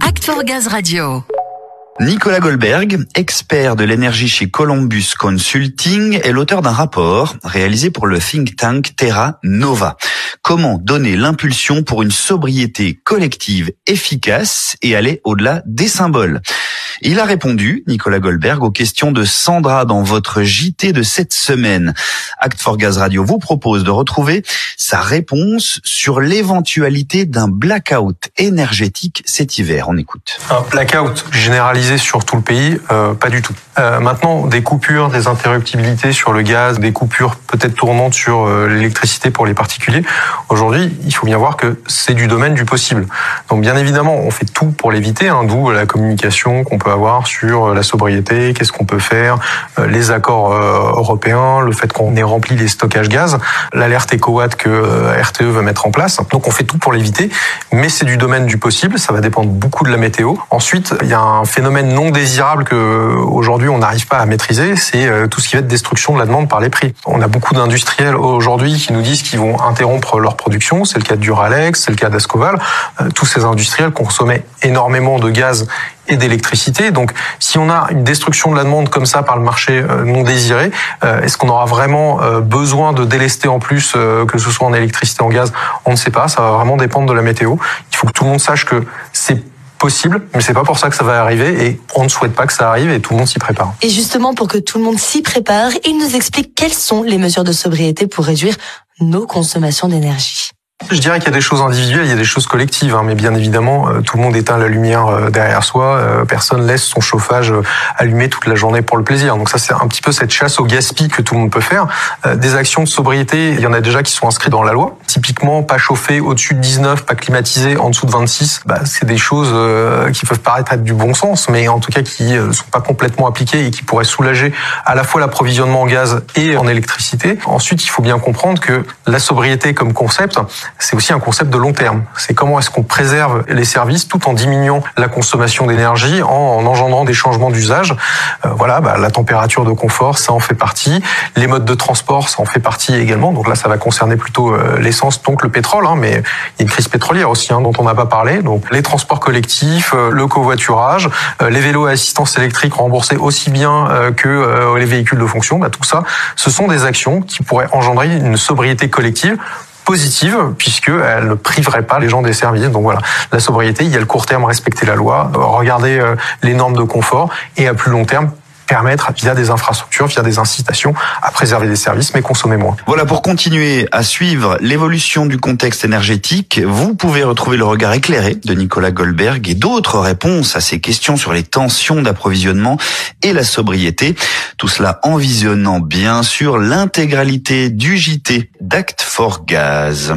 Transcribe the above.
Act Gaz Radio. Nicolas Goldberg, expert de l'énergie chez Columbus Consulting, est l'auteur d'un rapport réalisé pour le think tank Terra Nova. Comment donner l'impulsion pour une sobriété collective efficace et aller au-delà des symboles? Il a répondu, Nicolas Goldberg, aux questions de Sandra dans votre JT de cette semaine. Act for Gaz Radio vous propose de retrouver sa réponse sur l'éventualité d'un blackout énergétique cet hiver. On écoute. Un blackout généralisé sur tout le pays, euh, pas du tout. Euh, maintenant, des coupures, des interruptibilités sur le gaz, des coupures peut-être tournantes sur euh, l'électricité pour les particuliers. Aujourd'hui, il faut bien voir que c'est du domaine du possible. Donc, bien évidemment, on fait tout pour l'éviter, hein, d'où la communication qu'on peut sur la sobriété, qu'est-ce qu'on peut faire, les accords européens, le fait qu'on ait rempli les stockages gaz, l'alerte EcoWatt que RTE veut mettre en place. Donc, on fait tout pour l'éviter, mais c'est du domaine du possible. Ça va dépendre beaucoup de la météo. Ensuite, il y a un phénomène non désirable que aujourd'hui on n'arrive pas à maîtriser, c'est euh, tout ce qui va être destruction de la demande par les prix. On a beaucoup d'industriels aujourd'hui qui nous disent qu'ils vont interrompre leur production. C'est le cas de Duralex, c'est le cas d'Ascoval. Euh, tous ces industriels consommaient énormément de gaz et d'électricité. Donc, si on a une destruction de la demande comme ça par le marché euh, non désiré, est-ce qu'on aura vraiment besoin de délester en plus, que ce soit en électricité, en gaz? On ne sait pas. Ça va vraiment dépendre de la météo. Il faut que tout le monde sache que c'est possible, mais c'est pas pour ça que ça va arriver et on ne souhaite pas que ça arrive et tout le monde s'y prépare. Et justement, pour que tout le monde s'y prépare, il nous explique quelles sont les mesures de sobriété pour réduire nos consommations d'énergie. Je dirais qu'il y a des choses individuelles, il y a des choses collectives, hein, mais bien évidemment, euh, tout le monde éteint la lumière euh, derrière soi, euh, personne laisse son chauffage allumé toute la journée pour le plaisir. Donc ça, c'est un petit peu cette chasse au gaspillage que tout le monde peut faire. Des actions de sobriété, il y en a déjà qui sont inscrites dans la loi. Typiquement, pas chauffer au-dessus de 19, pas climatisé en dessous de 26. Bah, c'est des choses qui peuvent paraître être du bon sens, mais en tout cas qui sont pas complètement appliquées et qui pourraient soulager à la fois l'approvisionnement en gaz et en électricité. Ensuite, il faut bien comprendre que la sobriété comme concept, c'est aussi un concept de long terme. C'est comment est-ce qu'on préserve les services tout en diminuant la consommation d'énergie, en, engendrant des changements d'usage. Euh, voilà, bah, la température de confort, ça en fait partie. Les modes de transport, ça en fait partie également. Donc là, ça va concerner plutôt euh, l'essence, donc le pétrole. Hein, mais il y a une crise pétrolière aussi hein, dont on n'a pas parlé. Donc les transports collectifs, euh, le covoiturage, les vélos à assistance électrique remboursés aussi bien que les véhicules de fonction. Bah, tout ça, ce sont des actions qui pourraient engendrer une sobriété collective positive puisqu'elle ne priverait pas les gens des services. Donc voilà, la sobriété, il y a le court terme, respecter la loi, regarder euh, les normes de confort et à plus long terme, permettre, via des infrastructures, via des incitations, à préserver des services, mais consommer moins. Voilà, pour continuer à suivre l'évolution du contexte énergétique, vous pouvez retrouver le regard éclairé de Nicolas Goldberg et d'autres réponses à ces questions sur les tensions d'approvisionnement et la sobriété. Tout cela en visionnant bien sûr l'intégralité du JT d'Act for Gaz.